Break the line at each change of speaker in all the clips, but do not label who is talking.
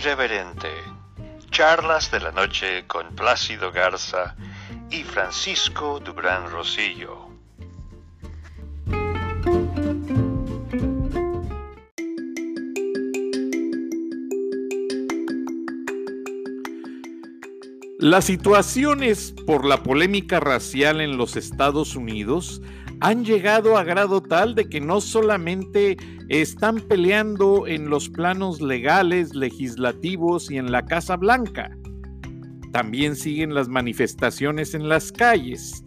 Irreverente. Charlas de la noche con Plácido Garza y Francisco Dubrán Rosillo.
Las situaciones por la polémica racial en los Estados Unidos han llegado a grado tal de que no solamente están peleando en los planos legales, legislativos y en la Casa Blanca, también siguen las manifestaciones en las calles.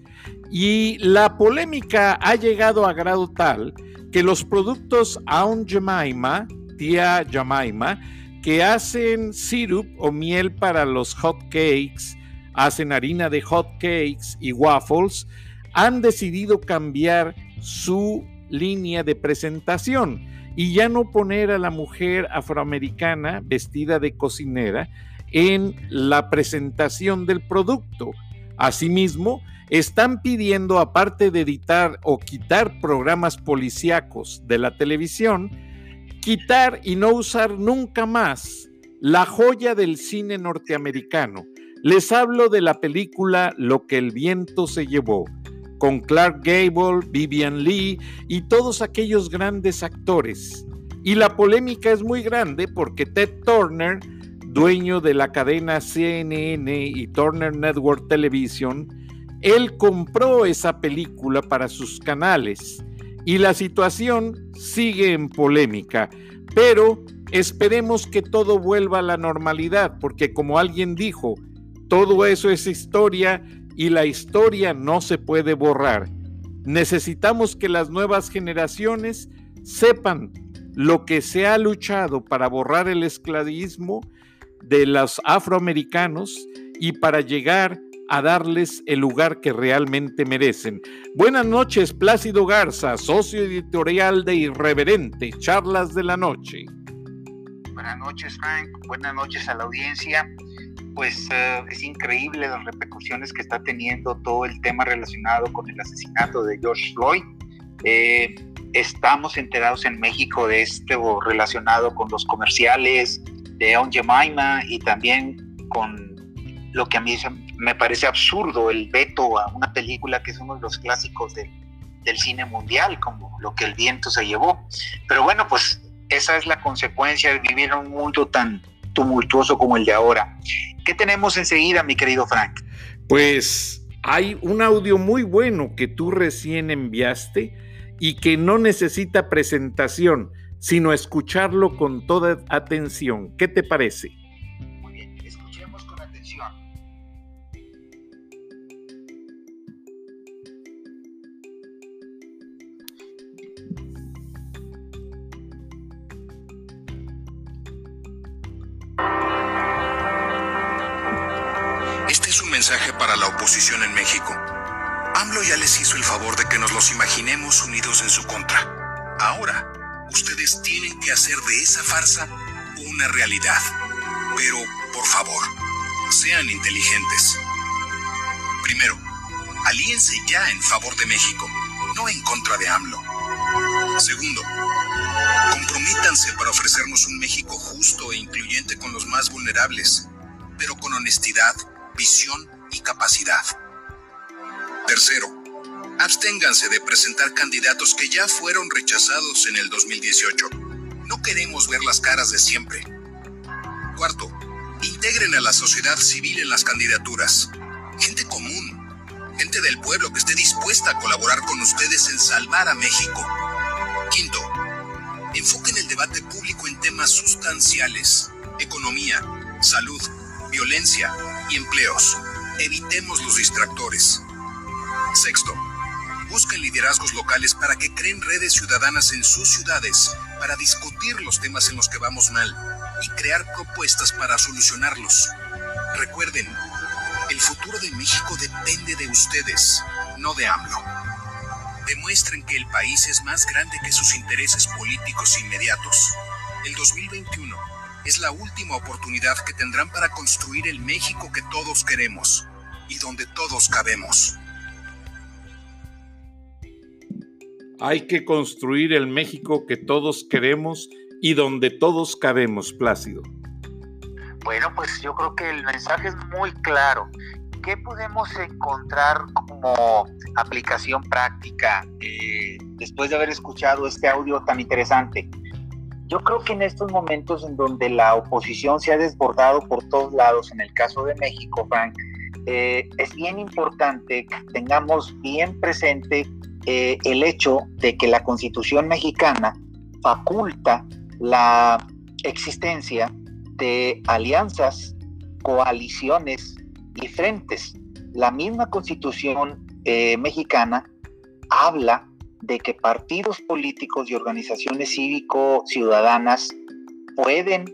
Y la polémica ha llegado a grado tal que los productos Aunt Jemima, tía Jemima, que hacen syrup o miel para los hot cakes, hacen harina de hot cakes y waffles, han decidido cambiar su línea de presentación y ya no poner a la mujer afroamericana vestida de cocinera en la presentación del producto. Asimismo, están pidiendo, aparte de editar o quitar programas policíacos de la televisión, quitar y no usar nunca más la joya del cine norteamericano. Les hablo de la película Lo que el viento se llevó, con Clark Gable, Vivian Lee y todos aquellos grandes actores. Y la polémica es muy grande porque Ted Turner, dueño de la cadena CNN y Turner Network Television, él compró esa película para sus canales y la situación sigue en polémica, pero esperemos que todo vuelva a la normalidad, porque como alguien dijo, todo eso es historia y la historia no se puede borrar. Necesitamos que las nuevas generaciones sepan lo que se ha luchado para borrar el esclavismo de los afroamericanos y para llegar a darles el lugar que realmente merecen. Buenas noches, Plácido Garza, socio editorial de Irreverente, Charlas de la Noche.
Buenas noches, Frank. Buenas noches a la audiencia. Pues eh, es increíble las repercusiones que está teniendo todo el tema relacionado con el asesinato de George Floyd. Eh, estamos enterados en México de esto relacionado con los comerciales de On Jemima y también con lo que a mí me parece absurdo, el veto a una película que es uno de los clásicos del cine mundial, como Lo que el viento se llevó. Pero bueno, pues esa es la consecuencia de vivir en un mundo tan tumultuoso como el de ahora. ¿Qué tenemos enseguida, mi querido Frank?
Pues hay un audio muy bueno que tú recién enviaste y que no necesita presentación, sino escucharlo con toda atención. ¿Qué te parece?
La oposición en México. AMLO ya les hizo el favor de que nos los imaginemos unidos en su contra. Ahora, ustedes tienen que hacer de esa farsa una realidad. Pero, por favor, sean inteligentes. Primero, alíense ya en favor de México, no en contra de AMLO. Segundo, compromítanse para ofrecernos un México justo e incluyente con los más vulnerables, pero con honestidad, visión y capacidad. Tercero, absténganse de presentar candidatos que ya fueron rechazados en el 2018. No queremos ver las caras de siempre. Cuarto, integren a la sociedad civil en las candidaturas. Gente común, gente del pueblo que esté dispuesta a colaborar con ustedes en salvar a México. Quinto, enfoquen el debate público en temas sustanciales, economía, salud, violencia y empleos. Evitemos los distractores. Sexto, busquen liderazgos locales para que creen redes ciudadanas en sus ciudades para discutir los temas en los que vamos mal y crear propuestas para solucionarlos. Recuerden, el futuro de México depende de ustedes, no de AMLO. Demuestren que el país es más grande que sus intereses políticos inmediatos. El 2021 es la última oportunidad que tendrán para construir el México que todos queremos y donde todos cabemos.
Hay que construir el México que todos queremos y donde todos cabemos, Plácido.
Bueno, pues yo creo que el mensaje es muy claro. ¿Qué podemos encontrar como aplicación práctica eh, después de haber escuchado este audio tan interesante? Yo creo que en estos momentos en donde la oposición se ha desbordado por todos lados, en el caso de México, Frank, eh, es bien importante que tengamos bien presente eh, el hecho de que la constitución mexicana faculta la existencia de alianzas, coaliciones y frentes. La misma constitución eh, mexicana habla de que partidos políticos y organizaciones cívico-ciudadanas pueden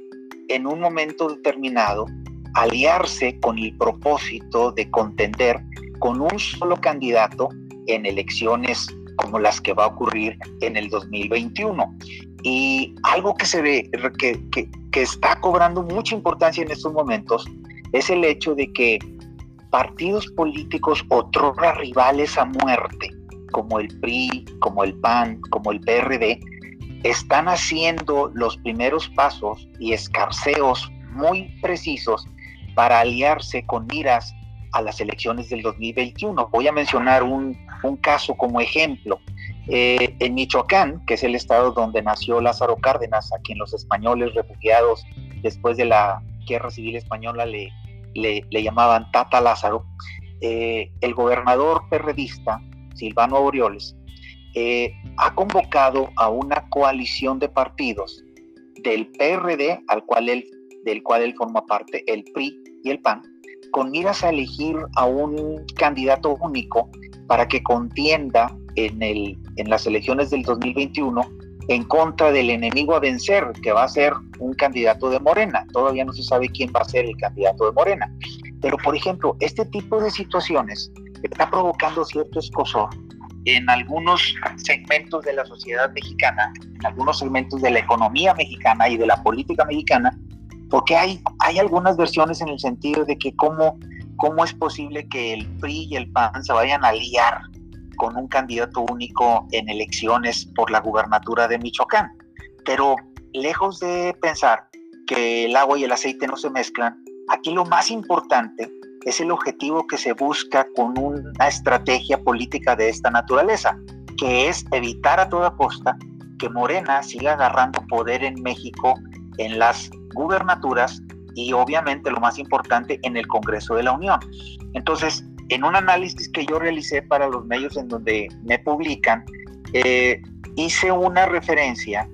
en un momento determinado aliarse con el propósito de contender con un solo candidato en elecciones como las que va a ocurrir en el 2021. Y algo que se ve, que, que, está cobrando mucha importancia en estos momentos, es el hecho de que partidos políticos otrora rivales a muerte, como el PRI, como el PAN, como el PRD, están haciendo los primeros pasos y escarceos muy precisos para aliarse con miras a las elecciones del 2021. Voy a mencionar un, un caso como ejemplo. Eh, en Michoacán, que es el estado donde nació Lázaro Cárdenas, a quien los españoles refugiados después de la guerra civil española le, le, llamaban Tata Lázaro, eh, el gobernador perredista, Silvano Aureoles, eh, ha convocado a una coalición de partidos del PRD, del cual él forma parte, el PRI y el PAN, con miras a elegir a un candidato único para que contienda en las elecciones del 2021 en contra del enemigo a vencer, que va a ser un candidato de Morena. Todavía no se sabe quién va a ser el candidato de Morena. Pero, por ejemplo, este tipo de situaciones está provocando cierto escosor en algunos segmentos de la sociedad mexicana, en algunos segmentos de la economía mexicana y de la política mexicana, porque hay, hay algunas versiones en el sentido de que cómo, cómo es posible que el PRI y el PAN se vayan a liar con un candidato único en elecciones por la gubernatura de Michoacán. Pero lejos de pensar que el agua y el aceite no se mezclan, aquí lo más importante es el objetivo que se busca con una estrategia política de esta naturaleza, que es evitar a toda costa que Morena siga agarrando poder en México en las gubernaturas y obviamente lo más importante en el Congreso de la Unión. Entonces, en un análisis que yo realicé para los medios en donde me publican, eh, hice una referencia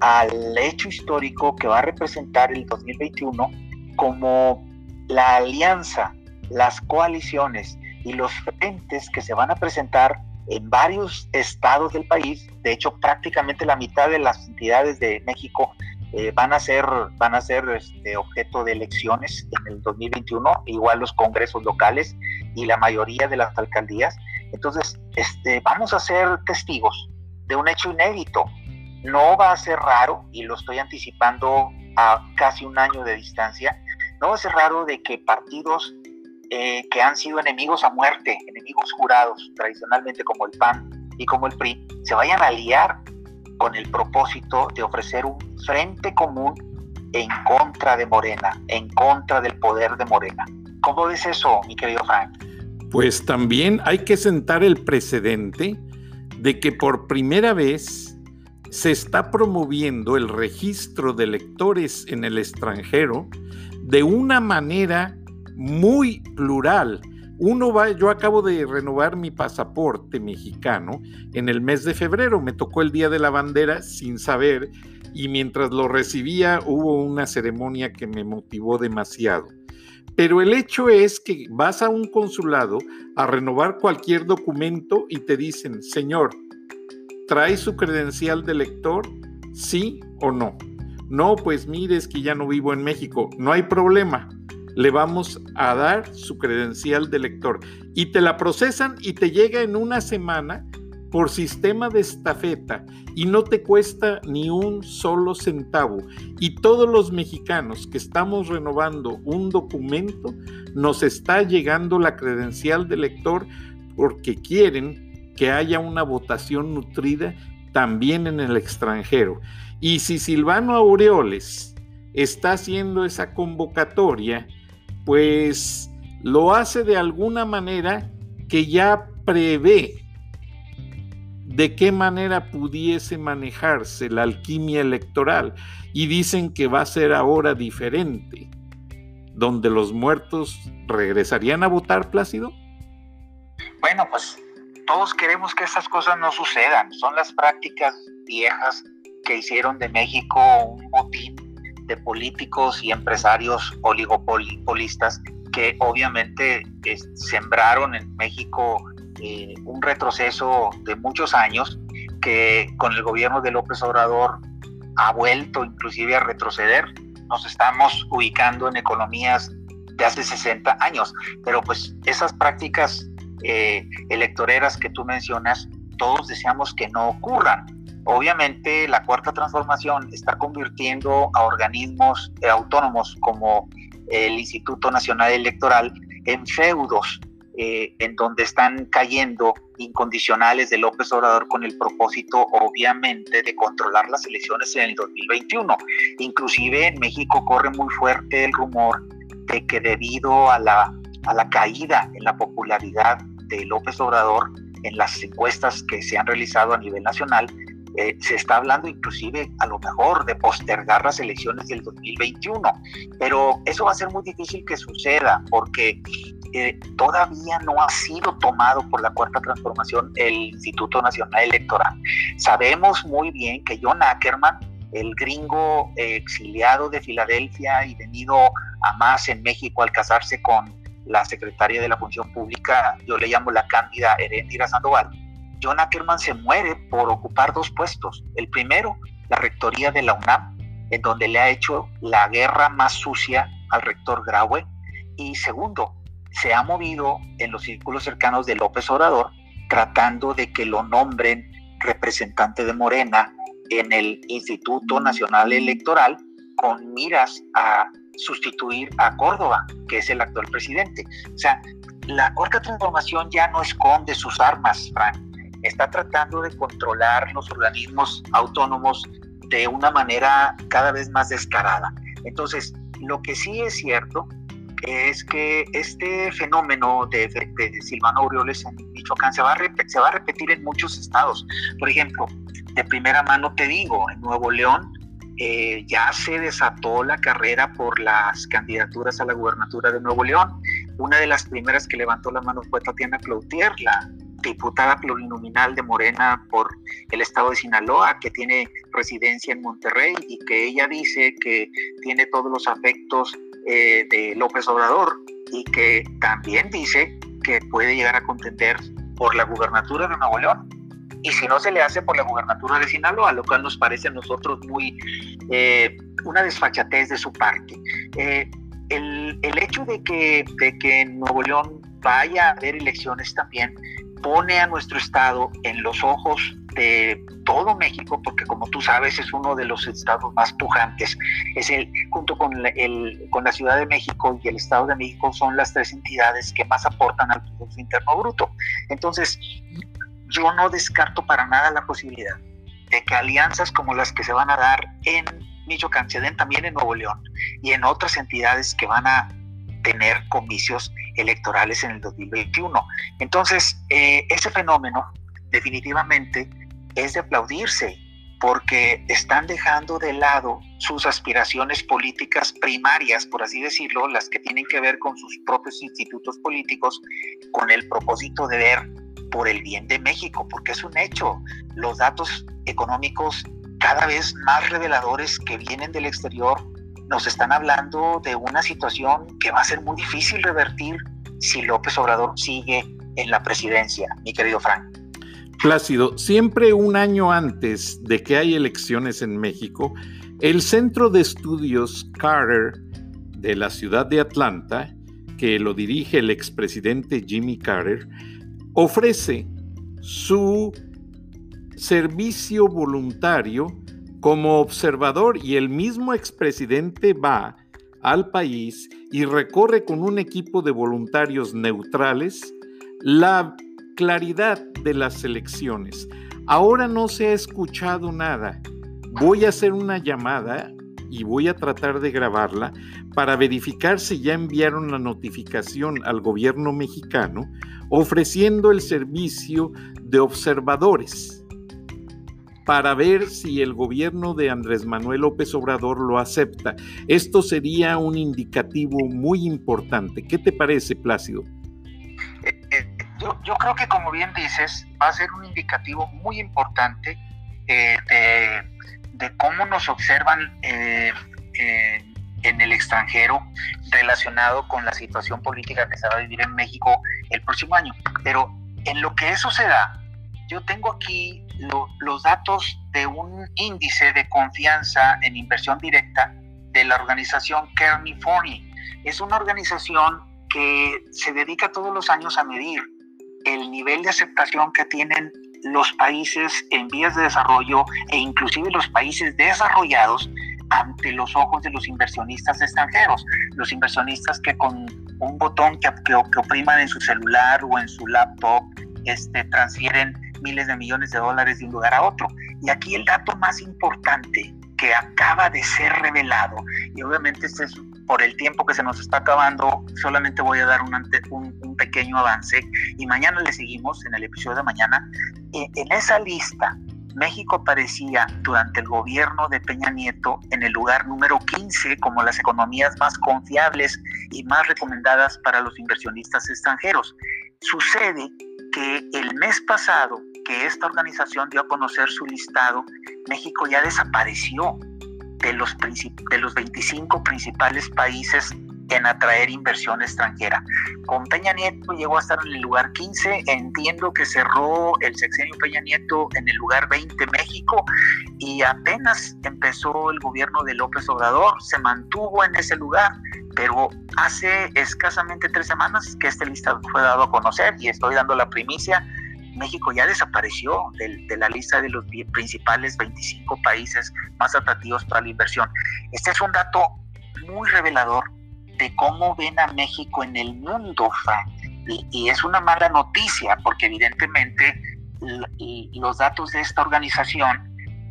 al hecho histórico que va a representar el 2021 como la alianza, las coaliciones y los frentes que se van a presentar en varios estados del país. De hecho, prácticamente la mitad de las entidades de México eh, van a ser, van a ser este, objeto de elecciones en el 2021, igual los congresos locales y la mayoría de las alcaldías. Entonces, este, vamos a ser testigos de un hecho inédito. No va a ser raro, y lo estoy anticipando a casi un año de distancia, no va a ser raro de que partidos eh, que han sido enemigos a muerte, enemigos jurados tradicionalmente como el PAN y como el PRI, se vayan a aliar con el propósito de ofrecer un frente común en contra de Morena, en contra del poder de Morena. ¿Cómo ves eso, mi querido Frank?
Pues también hay que sentar el precedente de que por primera vez se está promoviendo el registro de electores en el extranjero de una manera muy plural. Uno va, yo acabo de renovar mi pasaporte mexicano en el mes de febrero, me tocó el día de la bandera sin saber y mientras lo recibía hubo una ceremonia que me motivó demasiado. Pero el hecho es que vas a un consulado a renovar cualquier documento y te dicen, señor, ¿trae su credencial de lector? ¿Sí o no? No, pues mire, es que ya no vivo en México. No hay problema. Le vamos a dar su credencial de lector. Y te la procesan y te llega en una semana por sistema de estafeta y no te cuesta ni un solo centavo. Y todos los mexicanos que estamos renovando un documento, nos está llegando la credencial de lector porque quieren que haya una votación nutrida también en el extranjero. Y si Silvano Aureoles está haciendo esa convocatoria, pues lo hace de alguna manera que ya prevé de qué manera pudiese manejarse la alquimia electoral y dicen que va a ser ahora diferente, donde los muertos regresarían a votar, Plácido.
Bueno, pues todos queremos que esas cosas no sucedan, son las prácticas viejas que hicieron de México un botín de políticos y empresarios oligopolistas que obviamente sembraron en México eh, un retroceso de muchos años que con el gobierno de López Obrador ha vuelto inclusive a retroceder. Nos estamos ubicando en economías de hace 60 años, pero pues esas prácticas eh, electoreras que tú mencionas, todos deseamos que no ocurran. Obviamente la cuarta transformación está convirtiendo a organismos autónomos como el Instituto Nacional Electoral en feudos, eh, en donde están cayendo incondicionales de López Obrador con el propósito, obviamente, de controlar las elecciones en el 2021. Inclusive en México corre muy fuerte el rumor de que debido a la, a la caída en la popularidad de López Obrador en las encuestas que se han realizado a nivel nacional, eh, se está hablando inclusive a lo mejor de postergar las elecciones del 2021, pero eso va a ser muy difícil que suceda porque eh, todavía no ha sido tomado por la Cuarta Transformación el Instituto Nacional Electoral. Sabemos muy bien que John Ackerman, el gringo exiliado de Filadelfia y venido a más en México al casarse con la secretaria de la Función Pública, yo le llamo la cándida Erendira Sandoval, John Ackerman se muere por ocupar dos puestos. El primero, la rectoría de la UNAM, en donde le ha hecho la guerra más sucia al rector Graue. Y segundo, se ha movido en los círculos cercanos de López Obrador tratando de que lo nombren representante de Morena en el Instituto Nacional Electoral con miras a sustituir a Córdoba, que es el actual presidente. O sea, la cuarta transformación ya no esconde sus armas, Frank está tratando de controlar los organismos autónomos de una manera cada vez más descarada. Entonces, lo que sí es cierto es que este fenómeno de, Silvano Aureoles en Michoacán se va, a repetir en muchos estados. Por ejemplo, de primera mano te digo, en Nuevo León eh, ya se desató la carrera por las candidaturas a la gubernatura de Nuevo León. Una de las primeras que levantó la mano fue Tatiana Cloutier, la diputada plurinominal de Morena por el estado de Sinaloa, que tiene residencia en Monterrey y que ella dice que tiene todos los afectos eh, de López Obrador y que también dice que puede llegar a contender por la gubernatura de Nuevo León. Y si no se le hace por la gubernatura de Sinaloa, lo cual nos parece a nosotros muy eh, una desfachatez de su parte. Eh, el, el, hecho de que, de que en Nuevo León vaya a haber elecciones también pone a nuestro estado en los ojos de todo México, porque como tú sabes es uno de los estados más pujantes. Es el, junto con, el, con la Ciudad de México y el Estado de México, son las tres entidades que más aportan al Producto Interno Bruto. Entonces, yo no descarto para nada la posibilidad de que alianzas como las que se van a dar en Michoacán se den también en Nuevo León y en otras entidades que van a tener comicios electorales en el 2021. Entonces, eh, ese fenómeno definitivamente es de aplaudirse porque están dejando de lado sus aspiraciones políticas primarias, por así decirlo, las que tienen que ver con sus propios institutos políticos, con el propósito de ver por el bien de México, porque es un hecho, los datos económicos cada vez más reveladores que vienen del exterior nos están hablando de una situación que va a ser muy difícil revertir si López Obrador sigue en la presidencia, mi querido Frank.
Plácido, siempre un año antes de que hay elecciones en México, el Centro de Estudios Carter de la ciudad de Atlanta, que lo dirige el expresidente Jimmy Carter, ofrece su servicio voluntario como observador y el mismo expresidente va al país y recorre con un equipo de voluntarios neutrales la claridad de las elecciones. Ahora no se ha escuchado nada. Voy a hacer una llamada y voy a tratar de grabarla para verificar si ya enviaron la notificación al gobierno mexicano ofreciendo el servicio de observadores para ver si el gobierno de Andrés Manuel López Obrador lo acepta. Esto sería un indicativo muy importante. ¿Qué te parece, Plácido?
Eh, eh, yo, creo que, como bien dices, va a ser un indicativo muy importante eh, de, cómo nos observan en el extranjero relacionado con la situación política que se va a vivir en México el próximo año. Pero en lo que eso se da, yo tengo aquí los datos de un índice de confianza en inversión directa de la organización Kearney Forney. Es una organización que se dedica todos los años a medir el nivel de aceptación que tienen los países en vías de desarrollo e inclusive los países desarrollados ante los ojos de los inversionistas extranjeros, los inversionistas que con un botón que, que, opriman en su celular o en su laptop este, transfieren miles de millones de dólares de un lugar a otro. Y aquí el dato más importante que acaba de ser revelado, y obviamente este es por el tiempo que se nos está acabando, solamente voy a dar un, un, pequeño avance y mañana le seguimos en el episodio de mañana. Eh, en esa lista, México aparecía durante el gobierno de Peña Nieto en el lugar número 15 como las economías más confiables y más recomendadas para los inversionistas extranjeros. Sucede que el mes pasado que esta organización dio a conocer su listado, México ya desapareció de los, de los 25 principales países en atraer inversión extranjera. Con Peña Nieto llegó a estar en el lugar 15, entiendo que cerró el sexenio Peña Nieto en el lugar 20 México y apenas empezó el gobierno de López Obrador, se mantuvo en ese lugar, pero hace escasamente tres semanas que este listado fue dado a conocer y estoy dando la primicia México ya desapareció de, la lista de los principales 25 países más atractivos para la inversión. Este es un dato muy revelador de cómo ven a México en el mundo, Y, es una mala noticia porque evidentemente los datos de esta organización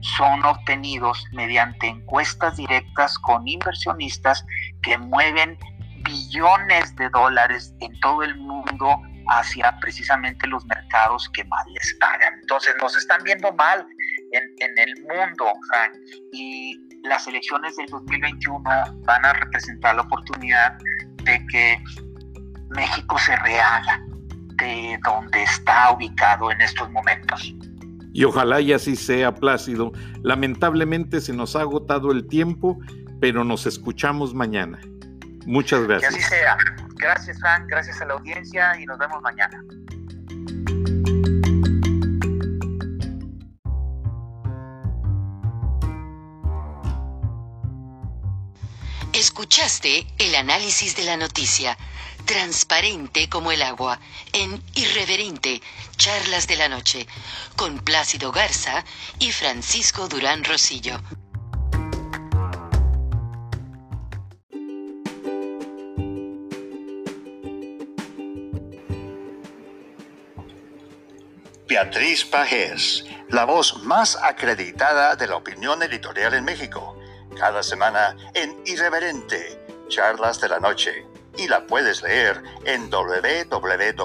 son obtenidos mediante encuestas directas con inversionistas que mueven billones de dólares en todo el mundo hacia precisamente los mercados que más les pagan. Entonces nos están viendo mal en, el mundo, y las elecciones del 2021 van a representar la oportunidad de que México se rehaga de donde está ubicado en estos momentos.
Y ojalá y así sea, Plácido. Lamentablemente se nos ha agotado el tiempo, pero nos escuchamos mañana. Muchas gracias.
Que así sea. Gracias, Frank. Gracias a la audiencia y nos vemos mañana.
Escuchaste el análisis de la noticia, transparente como el agua, en Irreverente, Charlas de la Noche, con Plácido Garza y Francisco Durán Rosillo.
Beatriz Pajés, la voz más acreditada de la opinión editorial en México. Cada semana en Irreverente, Charlas de la Noche. Y la puedes leer en www.siempre.mx.